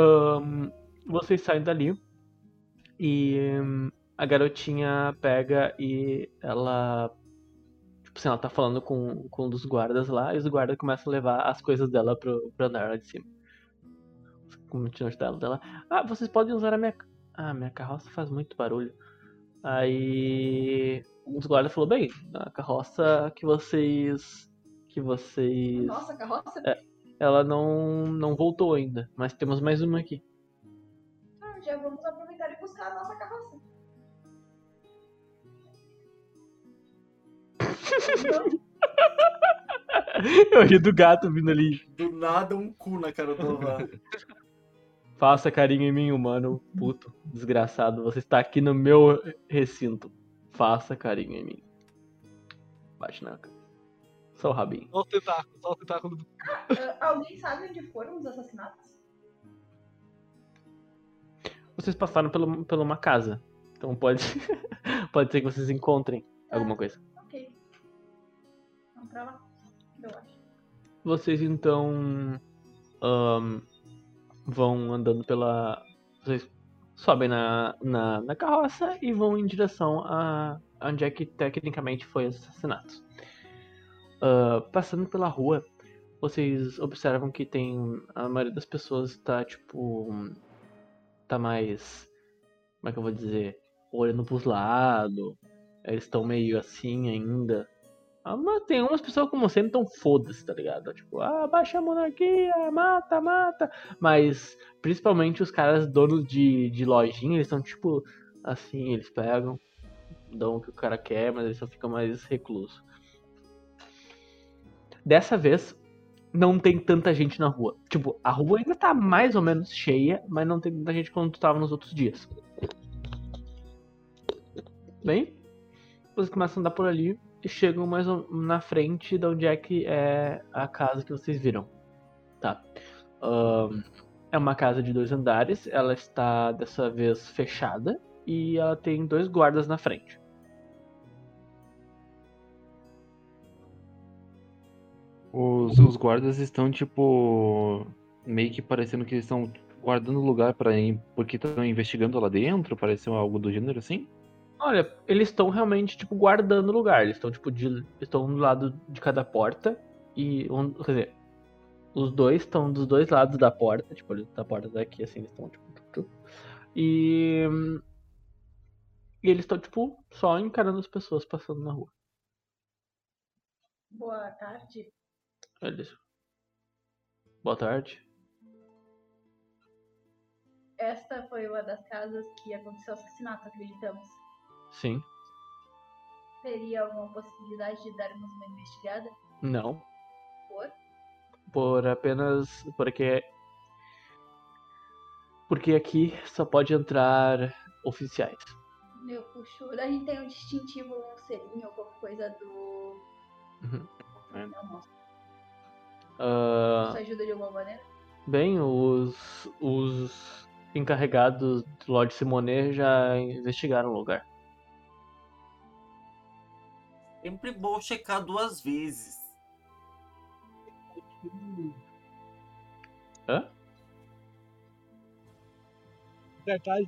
Ahn, vocês saem dali e hum, a garotinha pega e ela. Tipo assim, ela tá falando com, com um dos guardas lá e os guardas começam a levar as coisas dela pro, pro andar lá de cima. Continua dela, dela. Ah, vocês podem usar a minha. Ah, minha carroça faz muito barulho. Aí. Um dos guardas falou, bem, a carroça que vocês. Que vocês. Nossa, carroça? É. Ela não, não voltou ainda, mas temos mais uma aqui. Ah, já vamos aproveitar e buscar a nossa carroça. Eu ri do gato vindo ali. Do nada um cu na cara do Ovar. Faça carinho em mim, humano. Puto, desgraçado. Você está aqui no meu recinto. Faça carinho em mim. Bate na cara. Só o rabinho. Só o tentáculo, só o tentáculo do. Ah, alguém sabe onde foram os assassinatos? Vocês passaram pelo, por uma casa. Então pode, pode ser que vocês encontrem alguma coisa. Ok. Vamos pra lá. Eu acho. Vocês então ahn, vão andando pela. Vocês sobem na, na, na carroça e vão em direção a onde é que tecnicamente foi os assassinatos. Ah, passando pela rua, vocês observam que tem. A maioria das pessoas tá tipo. tá mais. Como é que eu vou dizer? Olhando pros lados. Eles estão meio assim ainda. Ah, mas tem umas pessoas, como sempre, tão foda-se, tá ligado? Tipo, ah, baixa a monarquia, mata, mata. Mas, principalmente os caras donos de, de lojinha, eles estão tipo, assim, eles pegam, dão o que o cara quer, mas eles só ficam mais reclusos. Dessa vez, não tem tanta gente na rua. Tipo, a rua ainda tá mais ou menos cheia, mas não tem tanta gente quanto tava nos outros dias. Bem, vocês começam a andar por ali e chegam mais na frente de onde é que é a casa que vocês viram. Tá. Ahn, é uma casa de dois andares, ela está dessa vez fechada e ela tem dois guardas na frente. Os, os guardas estão, tipo, meio que parecendo que eles estão guardando lugar para ir, porque estão investigando lá dentro, pareceu algo do gênero assim? Olha, eles estão realmente, tipo, guardando o lugar. Eles estão, tipo, de, estão do lado de cada porta. E, um, quer dizer, os dois estão dos dois lados da porta. Tipo, ali da porta daqui, assim, eles estão, tipo... tuc, tuc. E... E eles estão, tipo, só encarando as pessoas passando na rua. Boa tarde. Eles... Boa tarde. Esta foi uma das casas que aconteceu o assassinato, acreditamos. Sim. Teria alguma possibilidade de darmos uma investigada? Não. Por? Por apenas... Porque... Porque aqui só pode entrar oficiais. Eu puxo. A gente tem um distintivo, um selinho, alguma coisa do. Uhum. Não, moço. Ah, Isso ajuda de alguma maneira? Bem, os, os encarregados do Lord Simonet já investigaram o lugar. Sempre bom checar duas vezes. Hã? Cartaz.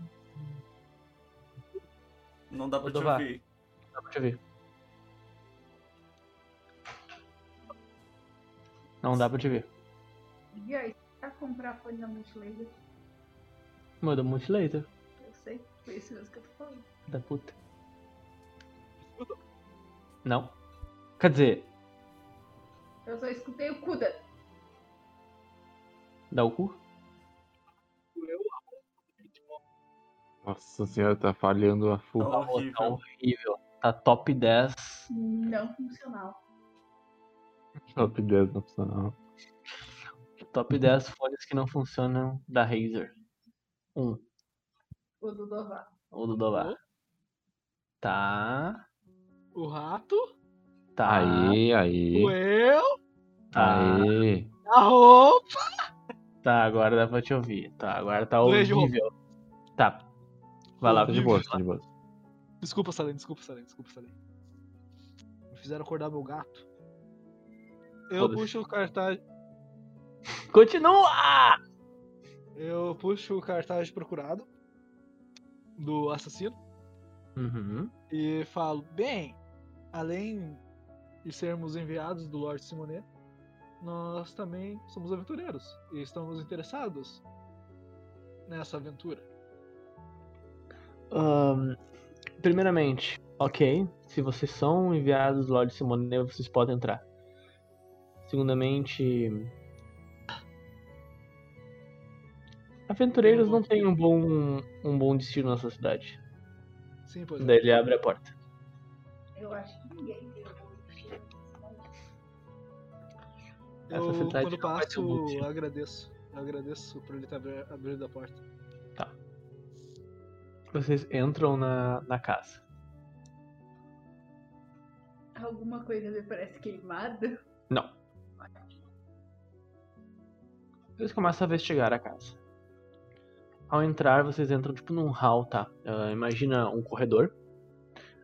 Não dá pra te Odovar. ouvir. Dá pra te ver. Não dá pra te ver. E aí, pra comprar folha na multilaser? Manda um multilaser. Eu sei, foi isso mesmo que eu tô falando. Da puta. Não. Quer dizer, Eu só escutei o Kuda. dá o cu? Nossa senhora, tá falhando a full. Tá Tá horrível. horrível. Tá top 10. Não funcional. Top 10 nacional. Top 10 folhas que não funcionam da Razer. 1. O do Dovar. ou do Dovar. Tá. O rato. Tá. Aí, aí. O eu. Tá. Aí. A roupa. Tá, agora dá pra te ouvir. Tá, agora tá Beijo. horrível. Tá. Vai lá, Tá de boa, tá de boa. Desculpa, Salem, desculpa, Salem, desculpa, Salem. Me fizeram acordar meu gato. Eu puxo o cartaz. Continua! Eu puxo o cartaz procurado do assassino Uhum. e falo: Bem, além de sermos enviados do Lord Simonet, nós também somos aventureiros e estamos interessados nessa aventura. Ahn, primeiramente, ok. Se vocês são enviados do Lord Simone, vocês podem entrar. Segundamente. Aventureiros não têm um bom, um bom destino nessa cidade. Sim, pois é. Daí ele abre a porta. Eu acho que ninguém tem o bom destino. Essa cidade quando um passo, destino. eu agradeço. Eu agradeço por ele ter abri- abrido a porta. Vocês entram na, na casa. Alguma coisa me parece queimada. Não. Vocês começam a investigar a casa. Ao entrar, vocês entram tipo num hall, tá? Ah, imagina um corredor.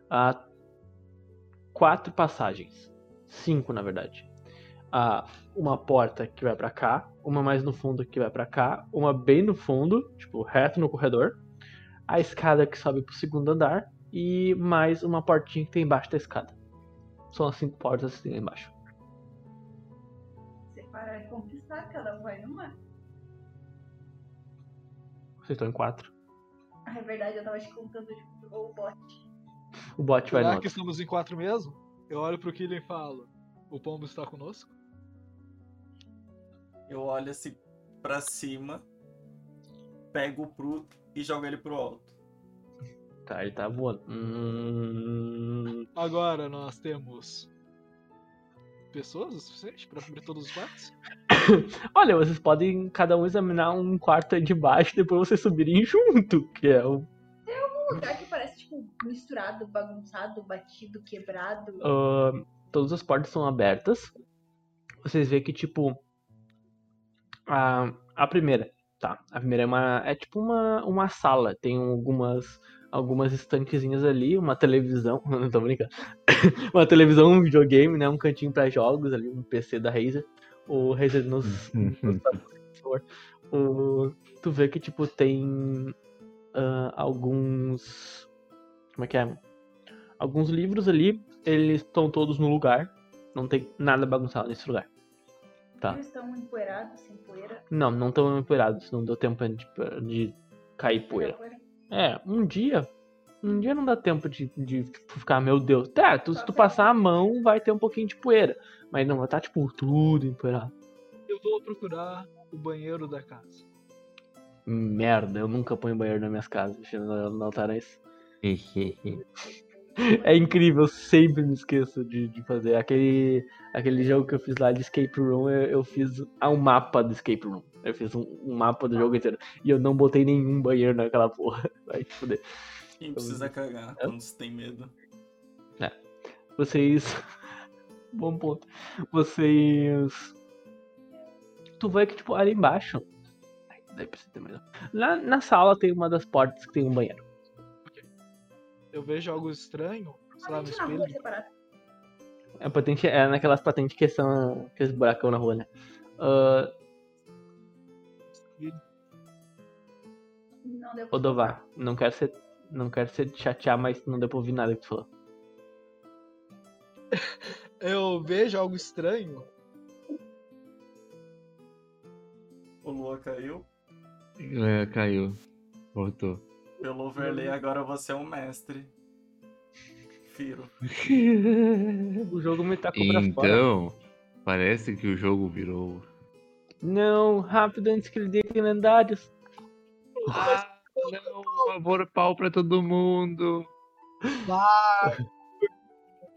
Há quatro passagens. Cinco, na verdade. Há uma porta que vai pra cá, uma mais no fundo que vai pra cá, uma bem no fundo, tipo, reto no corredor. A escada que sobe pro segundo andar e mais uma portinha que tem embaixo da escada. São as cinco portas que tem lá embaixo. E conquistar, cada vai numa. Vocês estão em quatro. Ah, é verdade, eu tava te contando tipo, o bot. O bot vai no Será que outro. estamos em quatro mesmo? Eu olho pro Killian e falo: O pombo está conosco? Eu olho assim pra cima, pego o Pru e jogo ele pro alto. Tá, ele tá voando. Hum, Agora nós temos pessoas o suficiente pra cobrir todos os quartos? Olha, vocês podem cada um examinar um quarto aí de baixo e depois vocês subirem junto, que é o. Um lugar que parece, tipo, misturado, bagunçado, batido, quebrado. ah, todas as portas são abertas. Vocês veem que, tipo. A, a primeira, tá? A primeira é uma. É tipo uma, uma sala. Tem algumas. Algumas estantezinhas ali, uma televisão. Não tô brincando. uma televisão, um videogame, né? Um cantinho pra jogos ali, um PC da Razer. O Razer nos. O, tu vê que, tipo, tem ah, alguns. Como é que é? Alguns livros ali, eles estão todos no lugar. Não tem nada bagunçado nesse lugar. Tá. Eles estão empoeirados, sem poeira. Não, não estão empoeirados. Não deu tempo de, de cair poeira. É, um dia. Um dia não dá tempo de, de ficar, meu Deus. Tá, tu, se tu passar a mão, vai ter um pouquinho de poeira. Mas não vai estar, tipo, tudo empoeirado. Eu vou procurar o banheiro da casa. Merda, eu nunca ponho banheiro nas minhas casas. Deixa eu anotar isso. É incrível, eu sempre me esqueço de, de fazer. Aquele, aquele jogo que eu fiz lá de Escape Room, eu, eu fiz um mapa do Escape Room. Eu fiz um, um mapa do jogo inteiro. E eu não botei nenhum banheiro naquela porra. Vai te fuder. Quem precisa cagar quando você tem medo? Vocês. Bom ponto. Vocês. Tu vê que, tipo, ali embaixo. Ai, daí precisa ter mais. um. Lá na sala tem uma das portas que tem um banheiro. Eu vejo algo estranho, sei lá, no espelho. É, patente, é naquelas patentes que são aqueles buracão na rua, né? Ah, Não deu Odovar, não quero ser. Não quero ser te chatear, mas não deu pra ouvir nada que tu falou. Eu vejo algo estranho. O Lua caiu. É, caiu. Voltou. Pelo overlay, agora você é um mestre. Firo. O jogo me pra fora. Então, parece que o jogo virou. Não, rápido antes que ele dê lendários. Ah, não, por favor, pau pra todo mundo. Ah!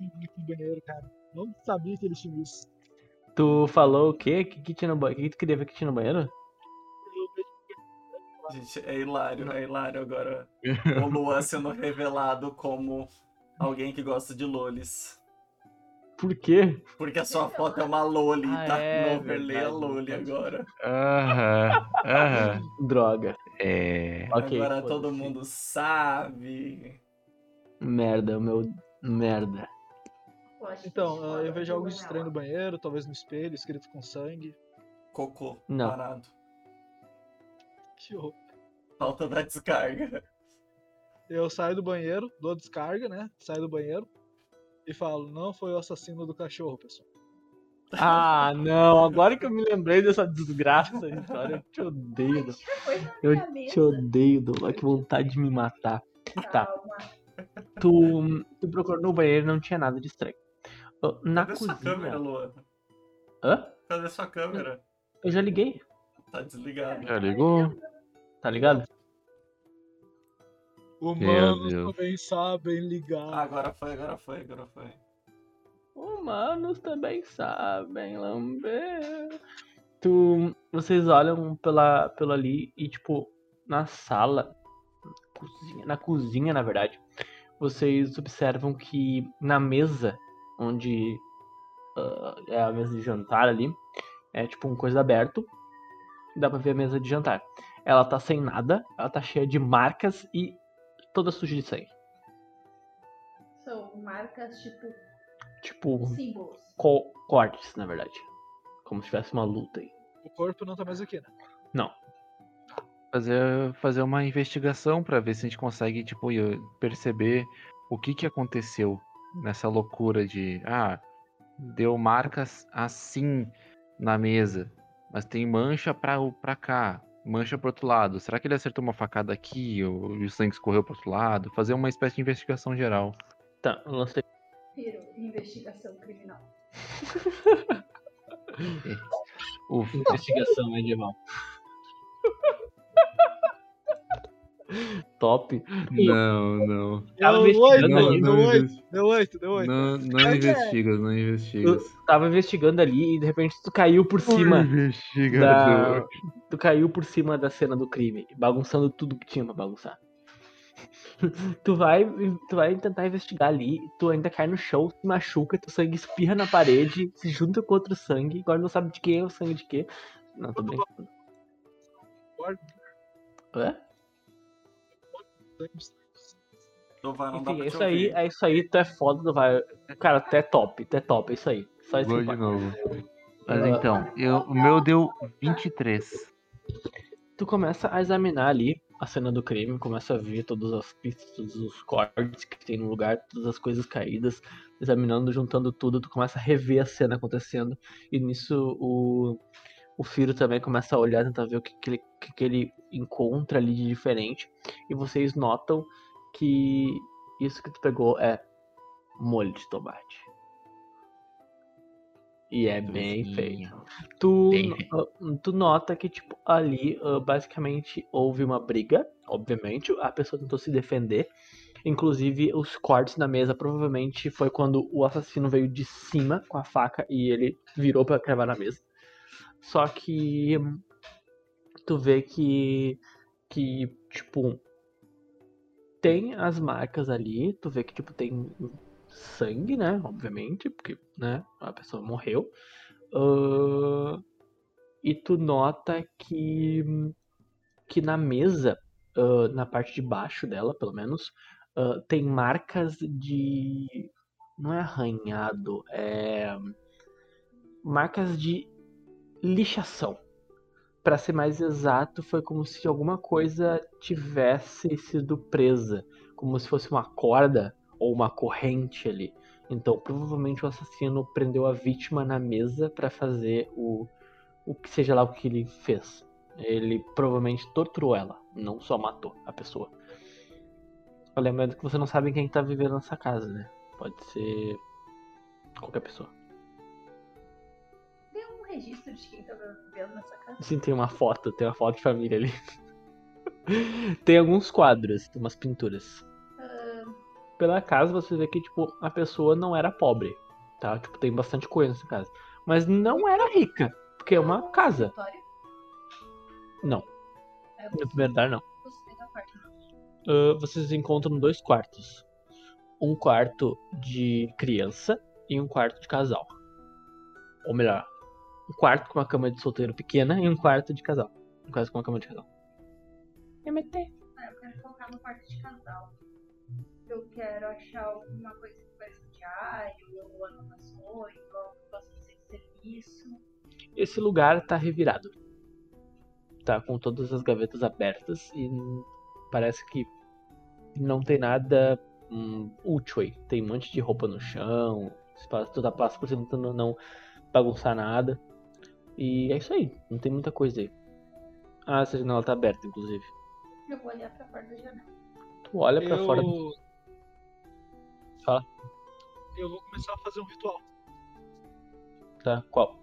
no banheiro, cara. Não sabia que eles tinham isso. Tu falou o quê? O que, que tinha no banheiro? Que, que tu queria ver que tinha no banheiro? Gente, é hilário, é hilário agora. O Luan sendo revelado como alguém que gosta de lolis. Por quê? Porque a sua foto é uma loli, Ah, tá? é no overlay é loli agora. Aham, aham. Droga. É. Ok, agora todo mundo sabe. Merda, o meu. Merda. Então, eu vejo algo estranho no banheiro, talvez no espelho, escrito com sangue. Cocô, Não. parado. Que horror. Falta da descarga. Eu saio do banheiro, dou a descarga, né? Saio do banheiro e falo, não foi o assassino do cachorro, pessoal. Ah, não, agora que eu me lembrei dessa desgraça história, eu te odeio. Na Eu te odeio, Dom. Que vontade de me matar. Tá. Tu, tu procurou no banheiro e não tinha nada de estranho. Na Cadê sua câmera, cozinha. Luan? Hã? Cadê sua câmera? Eu já liguei, Tá desligado. Já ligou? tá ligado? Humanos também sabem ligar. agora foi, agora foi, agora foi. Humanos também sabem lamber. Tu, vocês olham pela, pela ali e, tipo, na sala, cozinha, na cozinha, na verdade, vocês observam que na mesa, onde ah, é a mesa de jantar ali, é tipo um coisa aberto, dá pra ver a mesa de jantar. Ela tá sem nada, ela tá cheia de marcas e toda suja de sangue. São marcas, tipo, Tipo, símbolos. co- cortes, na verdade. Como se tivesse uma luta aí. O corpo não tá mais aqui, né? Não. Fazer, fazer uma investigação pra ver se a gente consegue, tipo, eu- perceber o que que aconteceu nessa loucura de, ah, deu marcas assim na mesa, mas tem mancha pra, o- pra cá, mancha pro outro lado. Será que ele acertou uma facada aqui ou e o sangue escorreu pro outro lado? Fazer uma espécie de investigação geral. Tá, eu lancei. Piro, investigação criminal. Ufa. Investigação medieval. Top. Não, não. Tava Deu oito, investigando Não, ali. deu não, oito, investi- deu oito, deu oito. não, não investigas, não investigas. Tava investigando ali e de repente tu caiu por cima. Da... Tu caiu por cima da cena do crime, bagunçando tudo que tinha pra bagunçar. tu vai, tu vai tentar investigar ali, tu ainda cai no chão, se machuca, teu sangue espirra na parede, se junta com outro sangue, agora não sabe de quem é o sangue de quê. Não, tô brincando. Hã? Então vai, não dá Enfim, é te isso aí, é isso aí, tu é foda, tu vai. Cara, tu é top, tu é top, é isso aí. Só isso Vou de novo. Mas então, eu, o meu deu 23. Tu começa a examinar ali a cena do crime, começa a ver todas as pistas, todos os cortes que tem no lugar, todas as coisas caídas, examinando, juntando tudo, tu começa a rever a cena acontecendo, e nisso o, o Firo também começa a olhar, tentar ver o que, que, ele, que, que ele encontra ali de diferente, e vocês notam que isso que tu pegou é molho de tomate. E é bem feio. Tu, Bem ah, tu nota que, tipo, ali ah, basicamente houve uma briga, obviamente, a pessoa tentou se defender. Inclusive, os cortes na mesa provavelmente foi quando o assassino veio de cima com a faca e ele virou pra cravar na mesa. Só que hum, tu vê que, que tipo, tem as marcas ali, tu vê que, tipo, tem sangue, né? Obviamente, porque, né, a pessoa morreu. Ah, e tu nota que, que na mesa, ah, na parte de baixo dela, pelo menos, ah, tem marcas de. Não é arranhado, é. Marcas de lixação. Pra ser mais exato, foi como se alguma coisa tivesse sido presa, como se fosse uma corda ou uma corrente ali. Então, provavelmente o assassino prendeu a vítima na mesa pra fazer o, o que seja lá o que ele fez. Ele provavelmente torturou ela, não só matou a pessoa. Lembrando que você não sabe quem tá vivendo nessa casa, né? Pode ser qualquer pessoa. Registro de quem tá vivendo nessa casa? Sim, tem uma foto, tem uma foto de família ali. tem alguns quadros, tem umas pinturas. Ah, Pela casa você vê que, tipo, a pessoa não era pobre, tá? Tipo, tem bastante coisa nessa casa. Mas não era rica, porque é uma casa. Vitória? Não, É, no primeiro andar não. Ah, vocês encontram dois quartos. Um quarto de criança e um quarto de casal. Ou melhor, um quarto com uma cama de solteiro pequena e um quarto de casal. Um quarto com uma cama de casal. MT. Ah, eu quero colocar no quarto de casal. Eu quero achar alguma coisa que pareça diário, ou anotações, ou algo que possa de serviço. Esse lugar tá revirado. tá com todas as gavetas abertas e parece que não tem nada hum, útil aí. Tem um monte de roupa no chão, espaço- toda passa por cima tentando não bagunçar nada. E é isso aí, não tem muita coisa aí. Ah, essa janela tá aberta, inclusive. Eu vou olhar pra fora da janela. Tu olha pra eu... fora. Fala. Eu vou começar a fazer um ritual. Tá, qual?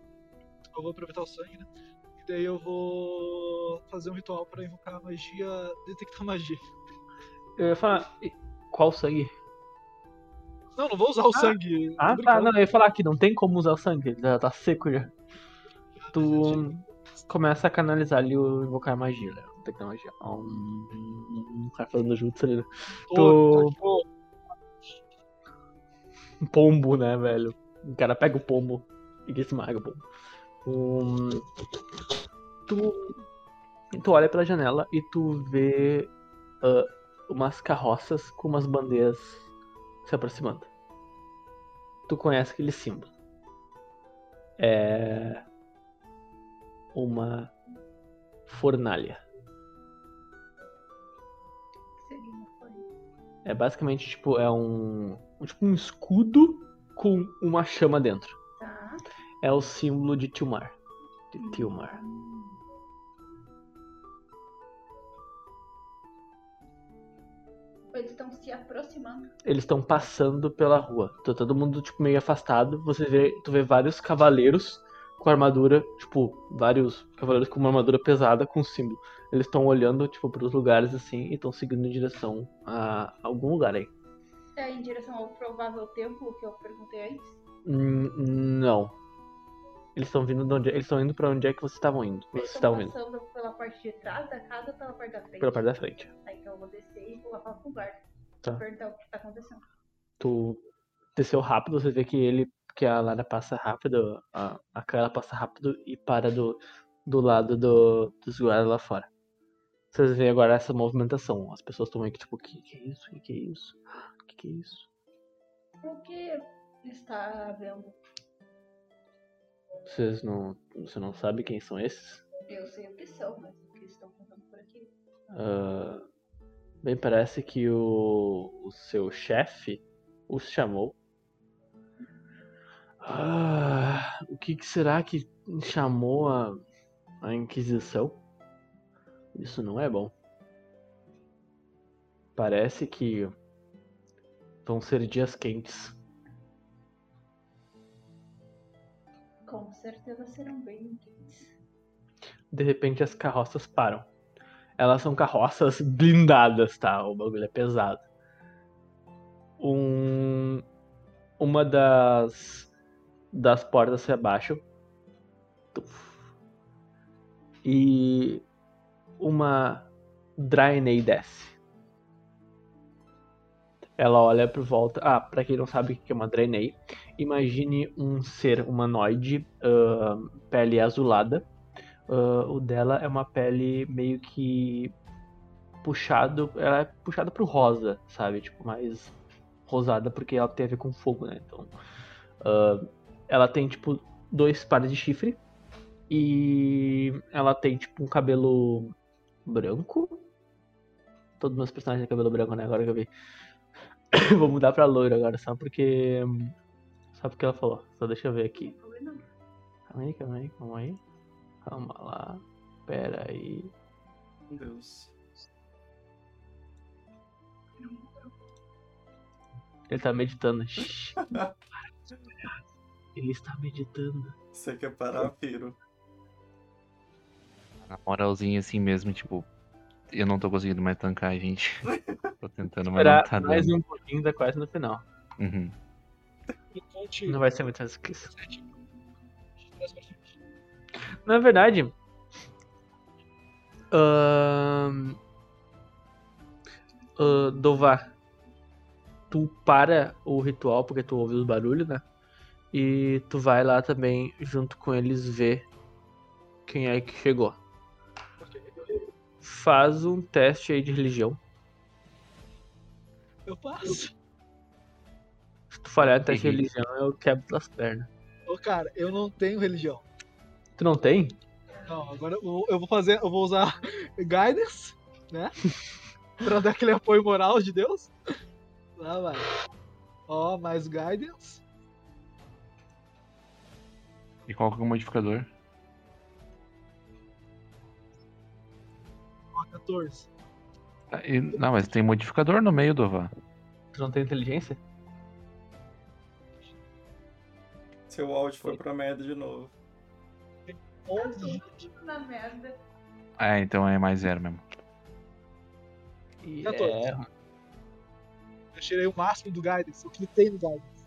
Eu vou aproveitar o sangue, né? E daí eu vou fazer um ritual pra invocar a magia, detectar magia. Eu ia falar. Qual sangue? Não, não vou usar o sangue. Ah, tá, não, eu ia falar que não tem como usar o sangue, já tá seco já. Tu começa a canalizar ali o invocar magia, né? Ter magia. Um, um cara falando junto ali, né? Tô- tô- Um pombo, né, velho? O cara pega o pombo e esmaga o pombo. Um, tu, tu olha pela janela e tu vê ah, umas carroças com umas bandeiras se aproximando. Tu conhece aquele símbolo. É uma fornalha. É basicamente tipo é um, um- tipo um escudo com uma chama dentro. Tá. É o símbolo de Tilmar. De Tilmar. Eles estão se aproximando. Eles estão passando pela rua. Tá todo mundo tipo meio afastado. Você vê, tu vê vários cavaleiros com armadura, tipo, vários cavaleiros com uma armadura pesada com símbolo. Eles estão olhando tipo para os lugares assim e estão seguindo em direção a algum lugar aí. É em direção ao provável templo que eu perguntei antes. Hum, não. Eles estão vindo de onde? Eles estão indo para onde é que vocês estavam indo? Eles Vocês estão estavam indo passando pela parte de trás da casa ou pela parte da frente? pela parte da frente. Tá, então eu vou descer e vou lá com o guarda. Tá. Perguntar o que tá acontecendo. tu desceu rápido, você vê que ele, que a Lara passa rápido, a, a Carla passa rápido e para do, do lado do, dos guardas lá fora. Vocês veem agora essa movimentação. As pessoas estão meio que tipo, o que, que é isso? O que, que é isso? O que, que é isso? O que está vendo? Vocês não. Você não sabe quem são esses? Eu sei o que são, mas o que estão fazendo por aqui? Ah, bem, parece que o, o seu chefe os chamou. Ah, o que, que será que chamou a, a Inquisição? Isso não é bom. Parece que vão ser dias quentes. Com certeza serão bem quentes. De repente as carroças param. Elas são carroças blindadas, tá? O bagulho é pesado. Um, uma das das portas se abaixa. Tuf. E uma Draenei desce. Ela olha por volta. Ah, pra quem não sabe o que é uma Draenei, imagine um ser humanoide, ah, pele azulada. Ah, o dela é uma pele meio que puxado, ela é puxada pro rosa, sabe? Tipo, mais rosada porque ela tem a ver com fogo, né? Então, ah, ela tem tipo dois pares de chifre e ela tem tipo um cabelo branco. Todos os meus personagens têm cabelo branco, né? Agora que eu vi. Vou mudar pra loiro agora, só porque. Só porque ela falou. Só deixa eu ver aqui. Calma aí, calma aí, calma aí. Calma lá. Pera aí. Meu Deus. Ele tá meditando. Ele está meditando. Você quer parar, Piro? Na moralzinha assim mesmo, tipo, eu não tô conseguindo mais tancar, gente. tô tentando, mas não tá mais dando. um pouquinho, tá quase no final. Uhum. Não vai ser muito mais que isso. Na verdade. ahn, ah, Dovar, tu para o ritual porque tu ouve os barulhos, né? E tu vai lá também junto com eles ver quem é que chegou. Faz um teste aí de religião. Eu passo. Se tu falhar no teste de religião, eu quebro tuas pernas. Ô, cara, eu não tenho religião. Tu não tem? Não, agora eu vou, eu vou fazer. Eu vou usar Guidance, né? pra dar aquele apoio moral de Deus. Lá vai. Ó, mais Guidance. E qual que é o modificador? Ó, 14. Ah, e- não, mas tem modificador no meio do Van. Tu não tem inteligência? Seu áudio foi pra merda de novo. 11. Tudo na merda. Ah, então é mais zero mesmo. E 14. é, Eu tirei o máximo do Guidance. Eu cliquei no Guidance.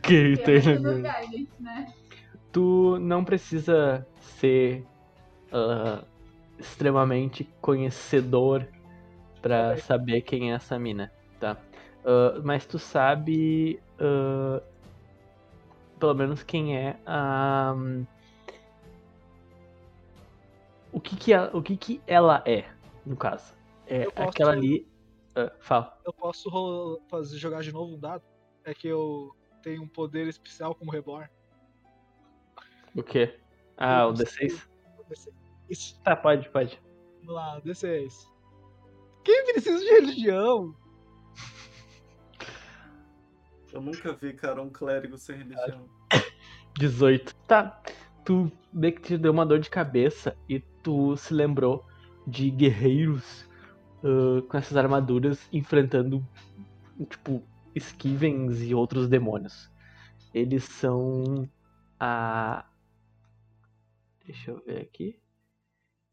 Ok, tem, Temos no né? guidance, né? Tu não precisa ser ah, extremamente conhecedor pra Ok. saber quem é essa mina, tá? Ah, mas tu sabe ah, pelo menos quem é a o que que ela, o que que ela é, no caso. É posso- aquela ali. ah, fala. Eu posso fazer, jogar de novo um dado? É que eu tenho um poder especial como Reborn. O quê? Ah, o consigo- D6? Isso. Tá, pode, pode. Vamos lá, D6. Quem precisa de religião? Eu nunca vi, cara, um clérigo sem religião. 18. Tá. Tu vê que te deu uma dor de cabeça e tu se lembrou de guerreiros ah, com essas armaduras enfrentando, tipo, Skivens e outros demônios. Eles são a. Deixa eu ver aqui.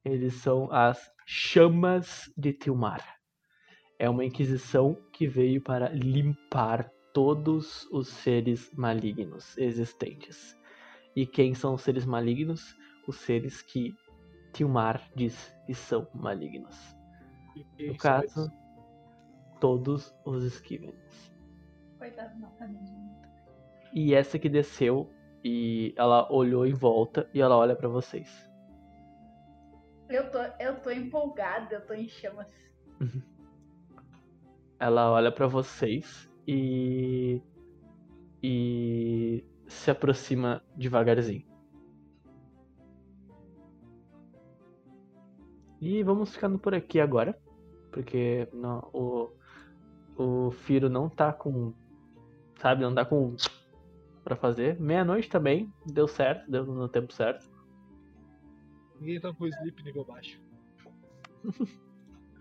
Eles são as Chamas de Tilmar. É uma inquisição que veio para limpar todos os seres malignos existentes. E quem são os seres malignos? Os seres que Tilmar diz que são malignos. No caso, todos os Skivens. Coitado menina. E essa que desceu e ela olhou em volta e ela olha pra vocês. Eu tô, eu tô empolgada, eu tô em chamas. Ela olha pra vocês e e se aproxima devagarzinho. E vamos ficando por aqui agora, porque não, o o Firo não tá com sabe, não tá com pra fazer. Meia-noite também, deu certo, deu no tempo certo. Ninguém tá com sleep nível baixo.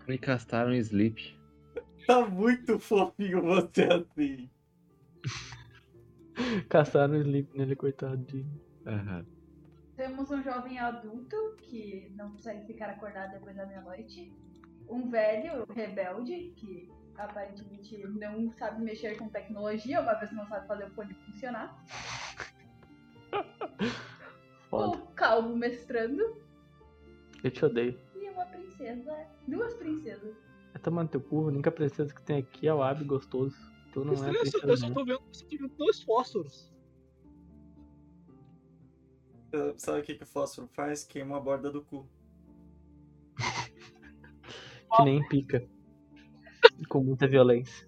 Me castaram sleep. Tá muito fofinho você assim. Caçaram o sleep nele, coitadinho. Aham. Temos um jovem adulto que não consegue ficar acordado depois da meia-noite. Um velho rebelde que aparentemente não sabe mexer com tecnologia, uma vez que não sabe fazer o fone funcionar. Foda. O calvo mestrando. Eu te odeio. E uma princesa. Duas princesas. É tomando teu cu, a única princesa que tem aqui é o Ab gostoso. Tu não é Estranho, eu, só, princesa eu só tô vendo, só tô vendo dois fósforos. Sabe o que, que o fósforo faz? Queima a borda do cu. Que nem pica. Com muita violência.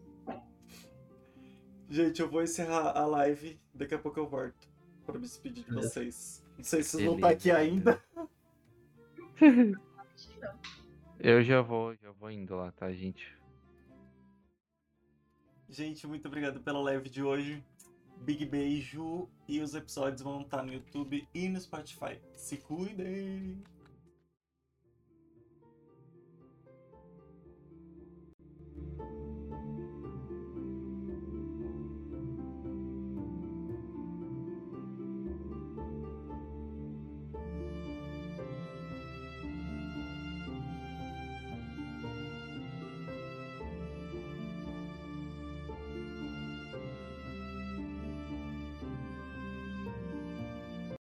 Gente, eu vou encerrar a live. Daqui a pouco eu volto. Pra me despedir de vocês. Não sei se vocês vão estar Beleza. aqui ainda. Eu já vou, já vou indo lá, tá, gente? Gente, muito obrigado pela live de hoje. Big beijo. E os episódios vão estar no YouTube e no Spotify. Se cuidem!